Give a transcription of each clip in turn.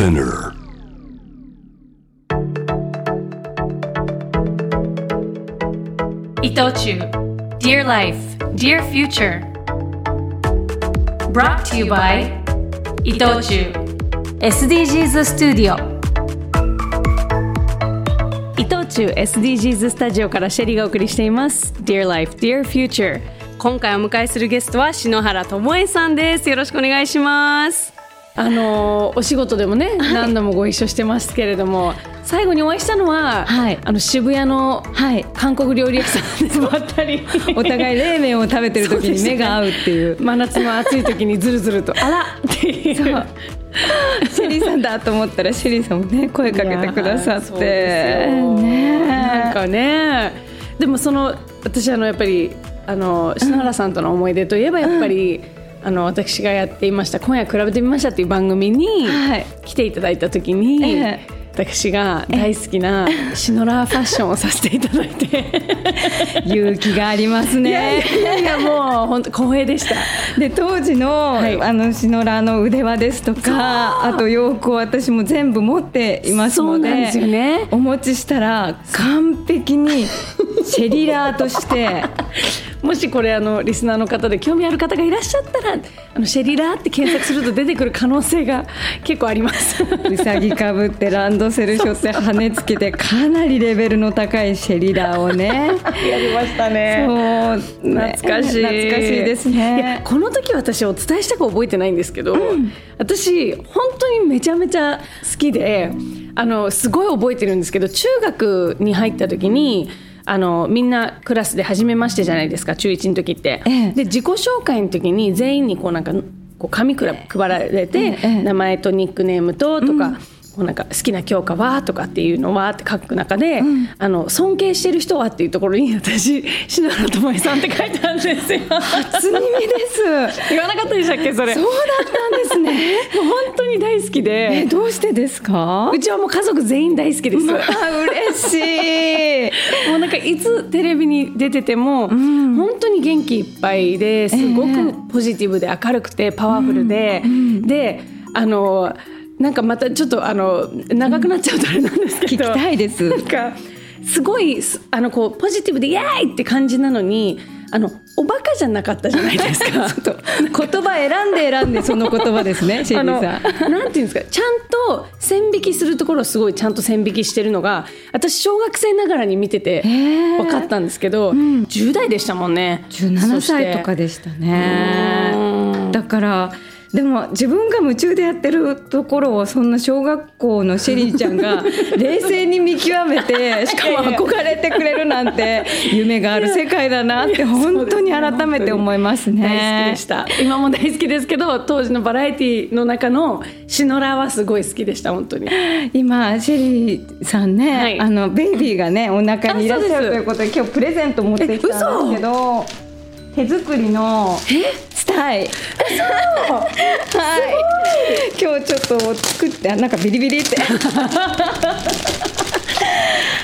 Spinner. 伊藤忠 Dear Life, Dear Future Brought to you by 伊藤忠 SDGs スタジオ伊藤忠 SDGs スタジオからシェリーがお送りしています Dear Life, Dear Future 今回お迎えするゲストは篠原智恵さんですよろしくお願いしますあのお仕事でもね、何度もご一緒してますけれども最後にお会いしたのは、はい。あの渋谷のはい。韓国料理屋さんでばったり。お互い冷麺を食べてる時に目が合うっていう。真夏の暑い時にずるずると「あら!」っていう。シェリーさんだと思ったらシェリーさんもね声かけてくださって。ねなんかね。でもその私あのやっぱりあの篠原さんとの思い出といえばやっぱり、あの私がやっていました「今夜比べてみました」っていう番組にはい。来ていただいた時に、ええ。私が大好きなシノラーファッションをさせていただいて勇気がありますいやいねやいやもう本当光栄でした。で当時の,、はい。あのシノラーの腕輪ですとかあと洋服を私も全部持っていますのでですよね。お持ちしたら完璧にシェリラーとしてもしこれあのリスナーの方で興味ある方がいらっしゃったらあのシェリラーって検索すると出てくる可能性が結構あります。うさぎかぶってランドセル背負って羽つけてかなりレベルの高いシェリラーをね。やりましたね。そうね。懐かしい。懐かしいですね。この時私お伝えしたか覚えてないんですけど、私本当にめちゃめちゃ好きであのすごい覚えてるんですけど中学に入った時にあのみんなクラスで初めましてじゃないですか中1の時って。ええ。で自己紹介の時に全員にこうなんかこう紙くら配られて、ええ名前とニックネームととか。こうなんか好きな教科はとかっていうのはって書く中で、あの尊敬してる人はっていうところに私篠原智恵さんって書いてあるんですよ。初耳です。言わなかったでしたっけそれ。そうだったんですね。もう本当に大好きえでどうしてですか？うちはもう家族全員大好きです。あ嬉しいもうなんかいつテレビに出てても、本当に元気いっぱいですごくポジティブで明るくてパワフルで、であのなんかまたちょっとあの長くなっちゃうとあれなんですけど聞きたいです。なんかすごいすあのこうポジティブでイエーイって感じなのにあのおバカじゃなかったじゃないですか。言葉選んで選んでその言葉ですね シェリーさん。なんていうんですか。ちゃんと線引きするところをすごいちゃんと線引きしてるのが私小学生ながらに見ててー。分かったんですけど、10代でしたもんね。17歳とかでしたね。うん。だからでも自分が夢中でやってるところをそんな小学校のシェリーちゃんが 冷静に見極めてしかも 憧れてくれるなんて 夢がある世界だなって本当に改めて思います大好きねで。した。今も大好きですけど当時のバラエティの中のシノラはすごい好きでした本当に。今シェリーさんね、はい。あのベイビーがねお腹にいらっしゃるということで今日プレゼント持ってきたんですけど手作りのスタイはい。今日ちょっと作ってあなんかビリビリって。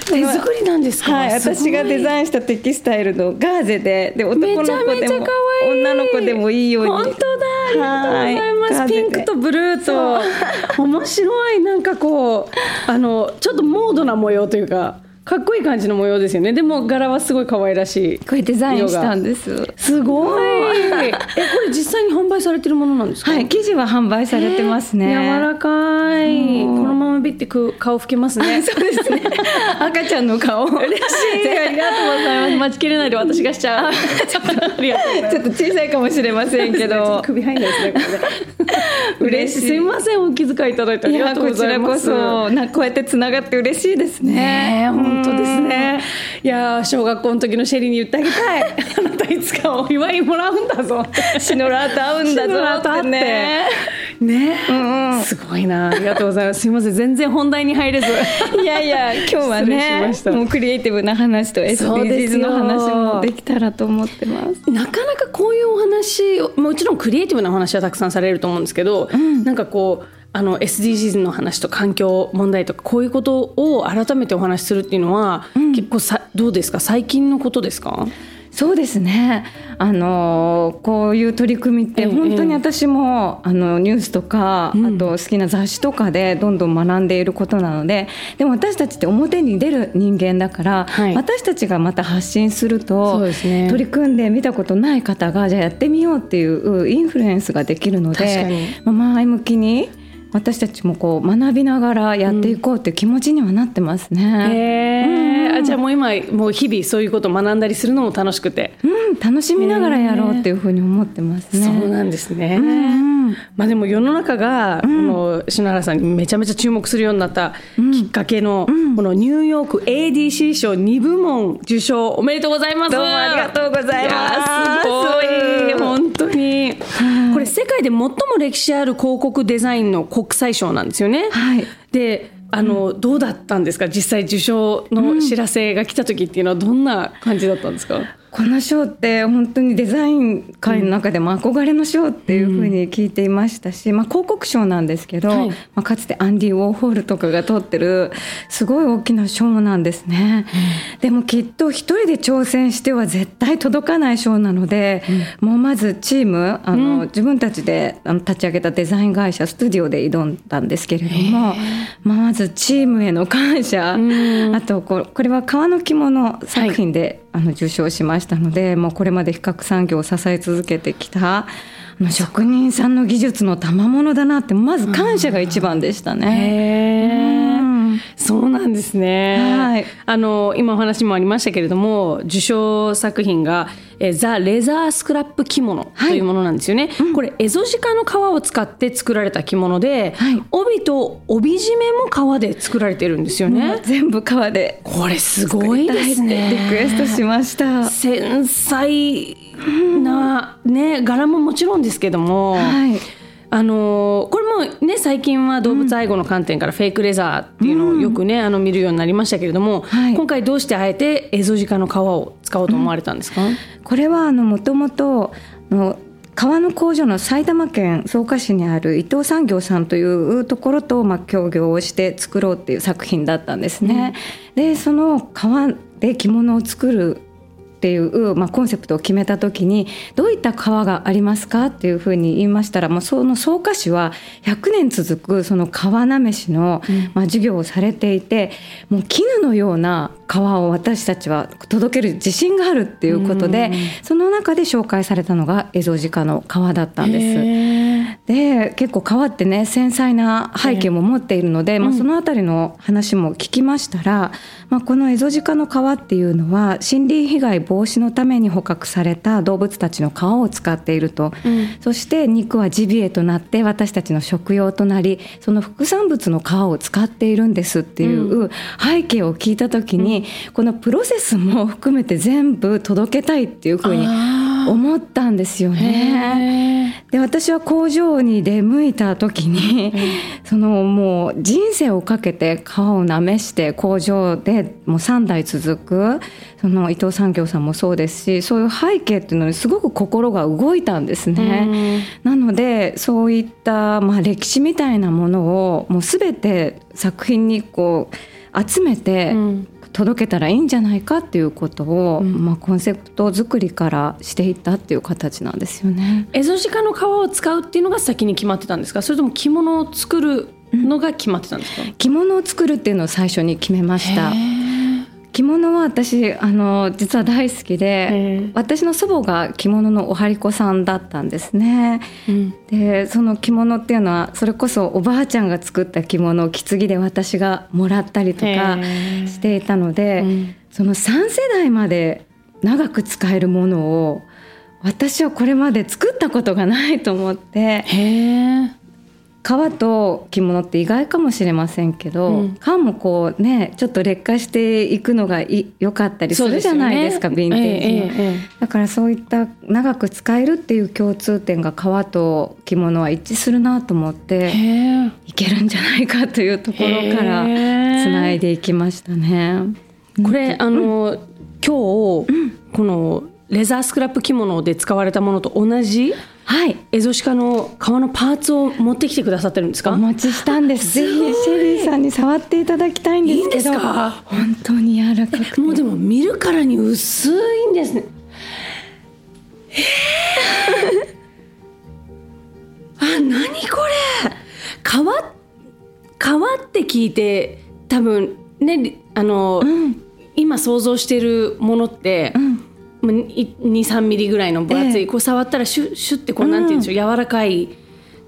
手作りなんですか、はい私がデザインしたテキスタイルのガーゼで。で男の子でも女の子でもいいように。本当だ。ありがとうございます、はい。ピンクとブルーと面白い。なんかこうあのちょっとモードな模様というかかっこいい感じの模様ですよね。でも柄はすごい可愛らしい。これデザインしたんです。すごい。えこれ実際に販売されてるものなんですか？はい生地は販売されてますね、柔らかい。このままビってく顔拭けますね。そうですね。赤ちゃんの顔。嬉しい。ありがとうございます。待ちきれないで私がしちゃう。ちょっと小さいかもしれませんけど。と首入んないですねこれね 嬉しい。すいませんお気遣いいただいてあいりがとうごやこちらざいます。こそなこうやってつながって嬉しいですね。ねえ本当ですね。いやー小学校の時のシェリーに言ってあげたい。あなたいつかお祝いもらうんだぞ。シノラーと会うんだシノラーと会って。ぞってねねえ、すごいな。ありがとうございます。すいません。全然本題に入れず。いやいや今日はねもうクリエイティブな話と SDGs よの話もできたらと思ってます。なかなかこういうお話をもちろんクリエイティブなお話はたくさんされると思うんですけど、なんかこうあの SDGs の話と環境問題とかこういうことを改めてお話しするっていうのは、結構さどうですか？最近のことですか？そうですね。あのこういう取り組みって本当に私も、あのニュースとか、あと好きな雑誌とかでどんどん学んでいることなのででも私たちって表に出る人間だから、はい、私たちがまた発信すると、ね、取り組んで見たことない方がじゃあやってみようっていうインフルエンスができるので、まあ、前向きに。私たちもこう学びながらやっていこうっていう気持ちにはなってますね。うん、あじゃあもう今もう日々そういうことを学んだりするのも楽しくて、うん、楽しみながらやろうっていうふうに思ってますね。そうなんですね。うんまあでも世の中がこの篠原さんにめちゃめちゃ注目するようになったきっかけのこのニューヨーク ADC 賞2部門受賞おめでとうございます。どうもありがとうございます。すごい本当に。これ世界で最も歴史ある広告デザインの国際賞なんですよね。はい、であの、どうだったんですか？実際受賞の知らせが来た時っていうのはどんな感じだったんですか、この賞って本当にデザイン界の中でも憧れの賞っていうふうに聞いていましたし、まあ、広告賞なんですけど、はい、まあ、かつてアンディ・ウォーホールとかが取ってるすごい大きな賞なんですね、うん、でもきっと一人で挑戦しては絶対届かない賞なので、うん、もうまずチームあの、うん、自分たちであの立ち上げたデザイン会社スタジオで挑んだんですけれども、まあ、まずチームへの感謝、あとこれは革の着物作品で、はいあの受賞しましたのでもうこれまで比較産業を支え続けてきた職人さんの技術の賜物だなってまず感謝が一番でしたね。そうなんですね。はい。あの今お話もありましたけれども、受賞作品がえザ・レザースクラップ着物というものなんですよね。はいうん、これエゾジカの皮を使って作られた着物で、はい、帯と帯締めも革で作られてるんですよね。全部革で。これすごいですね。リクエストしました。繊細なね柄ももちろんですけども。はいあのこれもね最近は動物愛護の観点からフェイクレザーっていうのをよくね、うん、あの見るようになりましたけれども、はい、今回どうしてあえてエゾジカの皮を使おうと思われたんですか、うん、これはあのもともと革の工場の埼玉県草加市にある伊藤産業さんというところとまあ協業をして作ろうっていう作品だったんですね。うん、でその革で着物を作るっていう、まあ、コンセプトを決めた時にどういった革がありますかっていうふうに言いましたらもうその草加市は100年続くその革なめしの、まあ、授業をされていてもう絹のような革を私たちは届ける自信があるっていうことで、その中で紹介されたのがエゾジカの革だったんです。で結構革ってね繊細な背景も持っているので、まあ、その辺りの話も聞きましたら、まあ、このエゾジカの革っていうのは森林被害防止のために捕獲された動物たちの皮を使っていると、うん、そして肉はジビエとなって私たちの食用となりその副産物の皮を使っているんですっていう背景を聞いた時に、うん、このプロセスも含めて全部届けたいっていうふうに思ったんですよね。で私は工場に出向いた時に、そのもう人生をかけて皮をなめして工場でもう3代続くその伊藤産業さんもそうですしそういう背景っていうのにすごく心が動いたんですね。なのでそういったまあ歴史みたいなものをもう全て作品にこう集めて、届けたらいいんじゃないかっていうことを、うん、まあ、コンセプト作りからしていったっていう形なんですよね。エゾジカの皮を使うっていうのが先に決まってたんですか？それとも着物を作るのが決まってたんですか、うん、着物を作るっていうのを最初に決めました。着物は私あの実は大好きで私の祖母が着物のお針子さんだったんですね。うん、でその着物っていうのはそれこそおばあちゃんが作った着物を棺で私がもらったりとかしていたので、うん、その3世代まで長く使えるものを私はこれまで作ったことがないと思って革と着物って意外かもしれませんけど、うん、革もこうねちょっと劣化していくのが良かったりするじゃないですか、ね、ヴィンテージの、えーえー、だからそういった長く使えるっていう共通点が革と着物は一致するなと思っていけるんじゃないかというところからつないでいきましたね。これ、あの、うん、今日、このレザースクラップ着物で使われたものと同じ？はい、エゾシカの皮のパーツを持ってきてくださってるんですか？お持ちしたんです。ぜひシェリーさんに触っていただきたいんですけど。本当に柔らかくもうでも見るからに薄いんですね。あ何これ？川川って聞いて多分ねあの、うん。今想像してるものって、うん23ミリぐらいの分厚い、ええこう触ったらシュッシュッってこうなんて言うんでしょう、柔らかい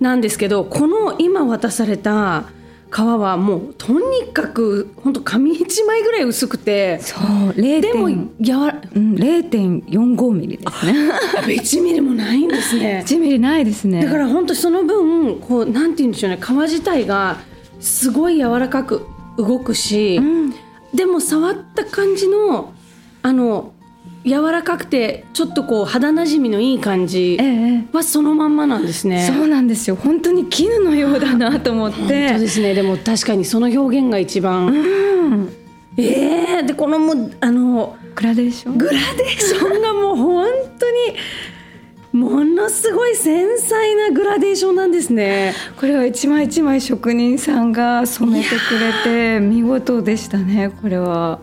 なんですけどこの今渡された皮はもうとにかく本当紙一枚ぐらい薄くてそう0でも柔らうん、0.45ミリですね。1ミリもないんですね。1ミリないですね。だから本当その分こうなんて言うんでしょうね皮自体がすごい柔らかく動くし、うん、でも触った感じのあの柔らかくてちょっとこう肌なじみのいい感じええはそのまんまなんですね。そうなんですよ。本当に絹のようだなと思っ本当て。ですねでも確かにその表現が一番、うん、えー、でこのもうあのグラデーション？グラデーションがもう本当にものすごい繊細なグラデーションなんですね。これは一枚一枚職人さんが染めてくれて見事でしたね。これは。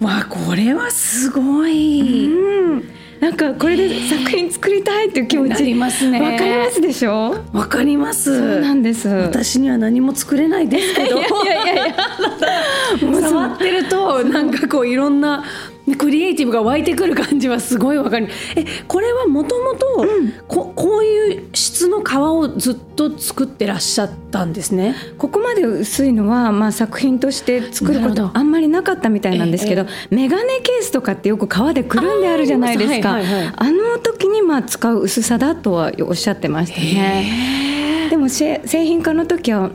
わあこれはすごい。うん。なんかこれで作品作りたいっていう気持なちりますねわかりますでしょ？わかります。そうなんです。私には何も作れないですけど。いやいやいやいや。触ってるとなんかこういろんなクリエイティブが湧いてくる感じはすごいわかる。えこれはもともとここういう質の皮をずっと作ってらっしゃったんですね？ここまで薄いのは、まあ、作品として作ることあんまりなかったみたいなんですけど、メガネケースとかってよく革でくるんであるじゃないですか。あ,、はいはいはい。の時にまあ使う薄さだとはおっしゃってましたね。でもせ製品化の時は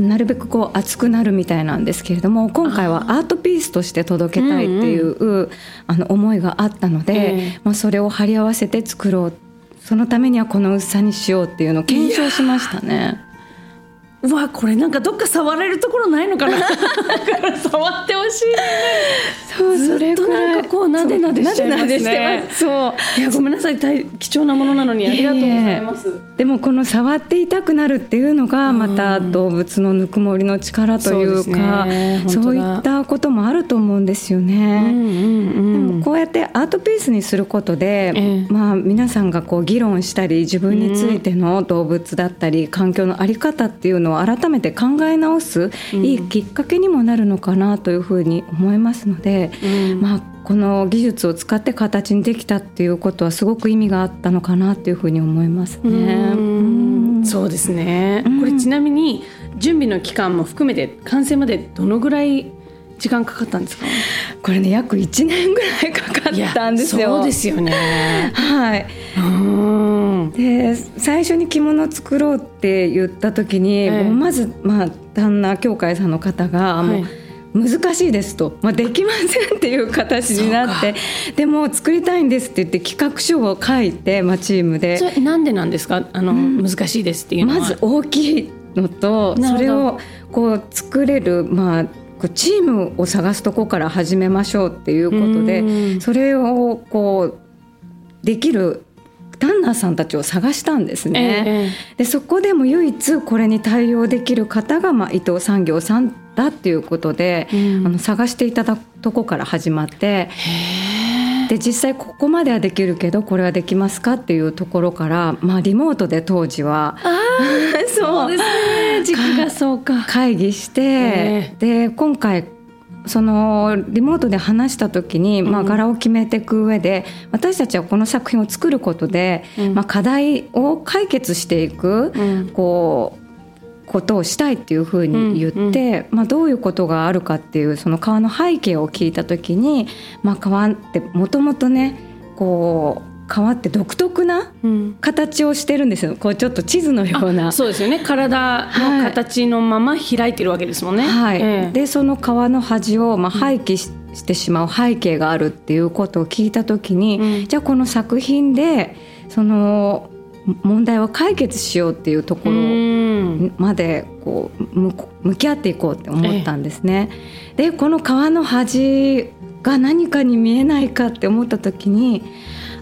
なるべくこう厚くなるみたいなんですけれども今回はアートピースとして届けたいっていう、あの思いがあったので、ええ。まあ、それを貼り合わせて作ろう。そのためにはこの薄さにしようっていうのを検証しましたね。うわこれなんかどっか触れるところないのかな。触ってほしいそうずっとなんかこうなでなでしちゃいますね。なでなでしてます。そういやごめんなさい。大貴重なものなのにありがとうございます。でもこの触って痛くなるっていうのがまた動物のぬくもりの力というかね。そう,、いったこともあると思うんですようんね。うんでうん。もこうやってアートピースにすることで、ええ。まあ、皆さんがこう議論したり自分についての動物だったり環境の在り方っていうのを改めて考え直すいいきっかけにもなるのかなというふうに思いますので、うん。まあ、この技術を使って形にできたっていうことはすごく意味があったのかなというふうに思いますね。うん。そうですね、うん。これちなみに準備の期間も含めて完成までどのぐらい時間かかったんですか？これね約1年ぐらいかかったんですよ。そうですよね。はい、うん。で最初に着物作ろうって言った時に、ええ。もうまず、まあ、旦那協会さんの方が、はい。もう難しいですと、まあ、できませんっていう形になってでも作りたいんですって言って企画書を書いて、まあ、チームで。それなんでなんですか？あの、難しいですっていうのは。まず大きいのとそれをこう作れる、まあ、チームを探すとこから始めましょうっていうことでうん。それをこうできるランナーさんたちを探したんですね。ええでそこでも唯一これに対応できる方が、まあ、伊藤産業さんだっていうことで、うん。あの探していただくとこから始まってで実際ここまではできるけどこれはできますかっていうところから、まあ、リモートで当時はそうですね。時期がそうか。会議して、えで今回そのリモートで話した時に、まあ、うん。柄を決めていく上で、私たちはこの作品を作ることで、うん。まあ、課題を解決していく、うん。こうことをしたいっていうふうに言って、まあ、どういうことがあるかっていうその川の背景を聞いた時に、まあ、川ってもともとねこう川って独特なうん。形をしてるんですよ。こうちょっと地図のような。そうですよね。体の形のまま開いてるわけですもんね。はい。ええ。でその川の端をまあ廃棄し,、してしまう背景があるっていうことを聞いた時に、うん。じゃあこの作品でその問題を解決しようっていうところうんまでこう向き合っていこうって思ったんですね。でこの川の端が何かに見えないかって思った時に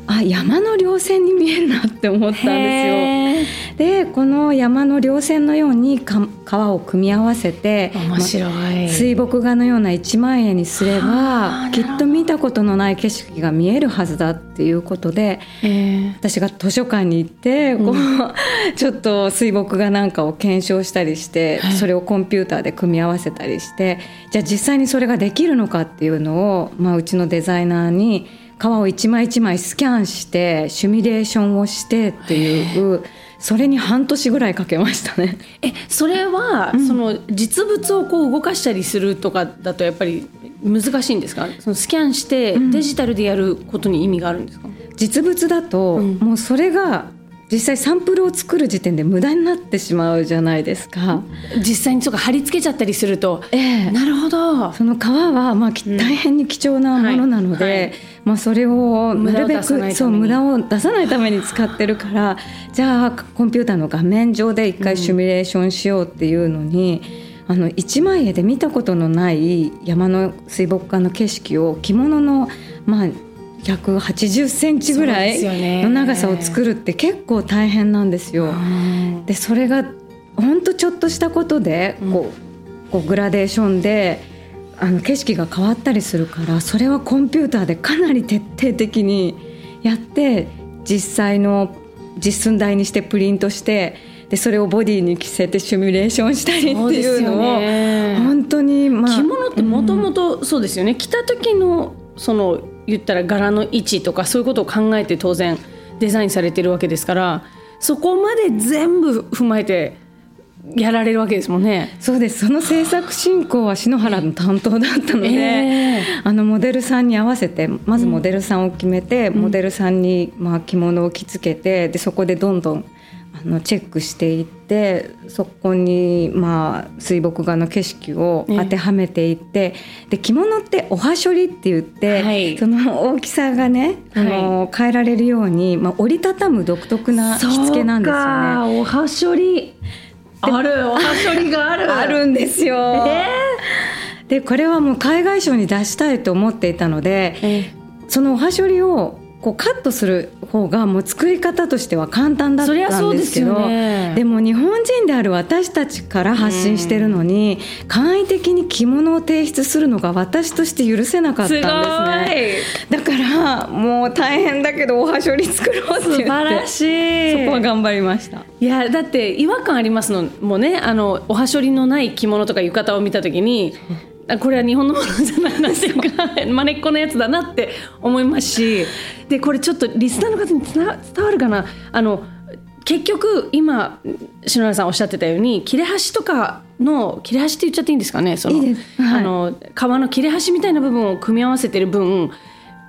あ山の稜線に見えるなって思ったんですよ。でこの山の稜線のようにか川を組み合わせて面白い、ま水墨画のような一枚絵にすればきっと見たことのない景色が見えるはずだっていうことで、えー、私が図書館に行ってこう、うん、ちょっと水墨画なんかを検証したりして、はい、それをコンピューターで組み合わせたりしてじゃあ実際にそれができるのかっていうのを、まあ、うちのデザイナーに革を一枚一枚スキャンしてシミュレーションをしてっていうそれに半年ぐらいかけましたね。えそれは、うん、その実物をこう動かしたりするとかだとやっぱり難しいんですか？そのスキャンしてデジタルでやることに意味があるんですか、うん、実物だと、もうそれが実際サンプルを作る時点で無駄になってしまうじゃないですか。実際にそうか貼り付けちゃったりすると、ええ、なるほど。その皮はまあ、大変に貴重なものなので、はいはい、まあ、それをなるべくそう無駄を出さないために使ってるから じゃあコンピューターの画面上で一回シミュレーションしようっていうのに、うん、あの一枚絵で見たことのない山の水墨画の景色を着物のまあ180センチぐらいの長さを作るって結構大変なんですよ。でそれが本当ちょっとしたことでこう,、こうグラデーションであの景色が変わったりするからそれはコンピューターでかなり徹底的にやって実際の実寸大にしてプリントしてでそれをボディに着せてシミュレーションしたりっていうのを、ね、本当に、まあ、着物ってもともとそうですよね、うん、着た時のその言ったら柄の位置とかそういうことを考えて当然デザインされてるわけですからそこまで全部踏まえてやられるわけですもんね。そうです。その制作進行は篠原の担当だったので、えー、あのモデルさんに合わせてまずモデルさんを決めて、うん、モデルさんにまあ着物を着付けて、でそこでどんどんあのチェックしていってそこにまあ水墨画の景色を当てはめていって、ね、で着物っておはしょりって言って、はい、その大きさがね、あの変えられるように、まあ、折りたたむ独特な着付けなんですよね。おはしょり。ある。おはしょりがある。あるんですよ。えー、でこれはもう海外賞に出したいと思っていたので、えー、そのおはしょりをこうカットする方がもう作り方としては簡単だったんですけどで、ね,、も日本人である私たちから発信してるのに、うん、簡易的に着物を提出するのが私として許せなかったんですね。だからもう大変だけどおはしょり作ろうって言って素晴らしい。そこは頑張りました。いやだって違和感ありますのもうねあのおはしょりのない着物とか浴衣を見た時にこれは日本のものじゃないなっていうかまねっこのやつだなって思いますしでこれちょっとリスナーの方に伝わるかな？あの結局今篠原さんおっしゃってたように切れ端とかの切れ端って言っちゃっていいんですかね？その、はい、あの皮の切れ端みたいな部分を組み合わせてる分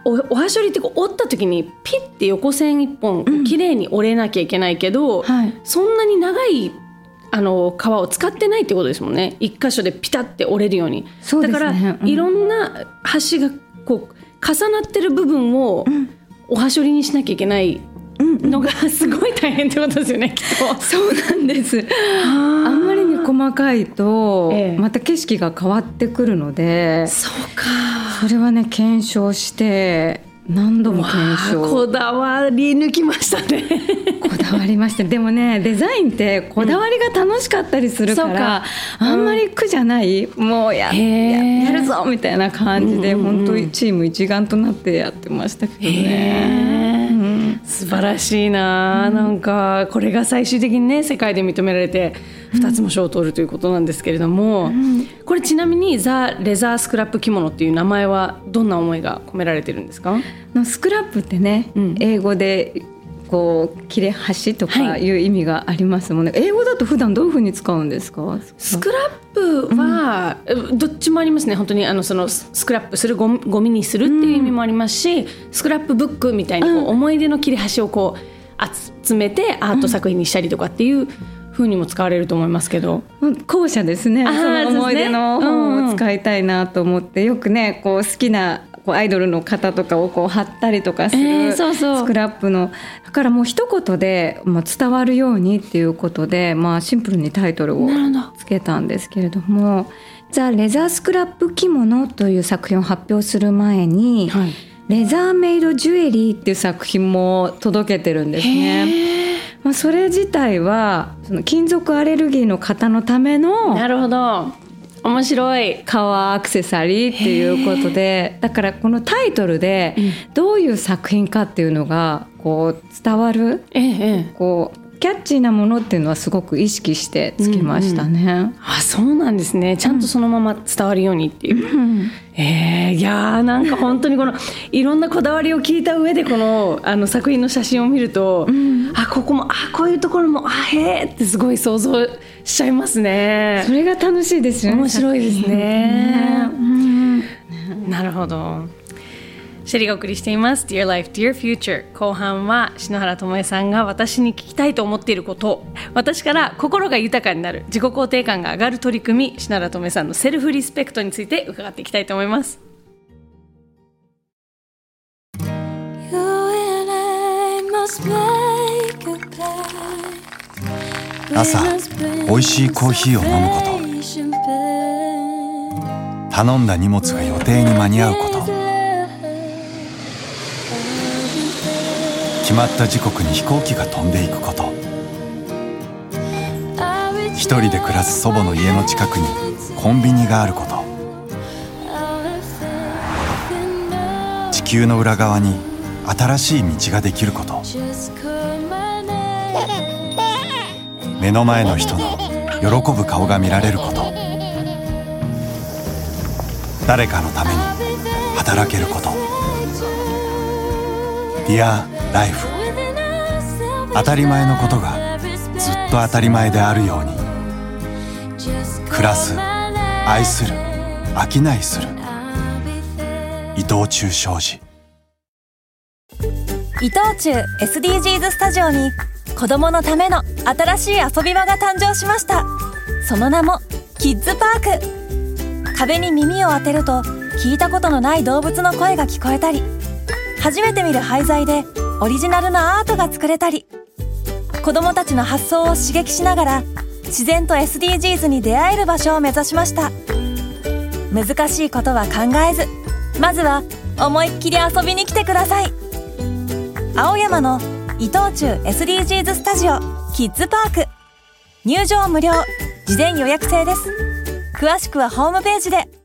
おおはしょりってこう折った時にピッて横線一本綺麗に折れなきゃいけないけど、うんはい、そんなに長いあの皮を使ってないってことですもんね。一箇所でピタって折れるように、ね、だから、うん、いろんな端がこう重なってる部分をおはしょりにしなきゃいけないのがすごい大変ってことですよね、きっと。そうなんです。あ。んまりに細かいと、また景色が変わってくるので、そうか。それはね検証して何度も検証。こだわり抜きましたね。こだわりました。でもねデザインってこだわりが楽しかったりするから、うん、あんまり苦じゃない、もうややるぞみたいな感じで、うんうん、本当にチーム一丸となってやってましたけどね、うん、素晴らしいな、うん、なんかこれが最終的にね世界で認められて2つも賞を取るということなんですけれども、うん、これちなみにザ・レザースクラップ着物っていう名前はどんな思いが込められてるんですか？スクラップってね、うん、英語でこう切れ端とかい。う意味がありますもんね、はい、英語だと普段どういうふうに使うんですか？スクラップは、どっちもありますね。本当にあのそのスクラップするゴゴミにするっていう意味もありますし、うん、スクラップブックみたいに思い出の切れ端をこう集めてアート作品にしたりとかっていう、風にも使われると思いますけど。後者ですね。その思い出の本を使いたいなと思って、よくねこう好きなこうアイドルの方とかをこう貼ったりとかするスクラップの、だからもう一言で、まあ、伝わるようにっていうことで、まあ、シンプルにタイトルをつけたんですけれども「ザ・レザースクラップ着物」という作品を発表する前に、はい。レザーメイドジュエリーっていう作品も届けてるんですね。まあ、それ自体はその金属アレルギーの方のためのなるほど面白い革アクセサリーっていうことでだからこのタイトルでどういう作品かっていうのがこう伝わる、ええ。こうキャッチーなものっていうのはすごく意識してつきましたね。うんうん、あそうなんですねちゃんとそのまま伝わるようにっていう。うん、えー、いやーなんか本当にこのいろんなこだわりを聞いた上でこのあの作品の写真を見ると、うん、あここもあこういうところもあへーってすごい想像しちゃいますね。それが楽しいですよね。面白いですね。うん、なるほど。シェリがお送りしています。Dear Life, Dear Future. 後半は篠原智恵さんが私に聞きたいと思っていること。私から心が豊かになる自己肯定感が上がる取り組み篠原智恵さんのセルフリスペクトについて伺っていきたいと思います。朝おいしいコーヒーを飲むこと。頼んだ荷物が予定に間に合うこと。決まった時刻に飛行機が飛んでいくこと。一人で暮らす祖母の家の近くにコンビニがあること。地球の裏側に新しい道ができること。目の前の人の喜ぶ顔が見られること。誰かのために働けること。Dear ライフ。当たり前のことがずっと当たり前であるように。暮らす愛する商いする。伊藤忠商事。伊藤忠 SDGs スタジオに子供のための新しい遊び場が誕生しました。その名もキッズパーク。壁に耳を当てると聞いたことのない動物の声が聞こえたり初めて見る廃材でオリジナルのアートが作れたり子どもたちの発想を刺激しながら自然と SDGs に出会える場所を目指しました。難しいことは考えずまずは思いっきり遊びに来てください。青山の伊藤忠 SDGs スタジオキッズパーク。入場無料。事前予約制です。詳しくはホームページで。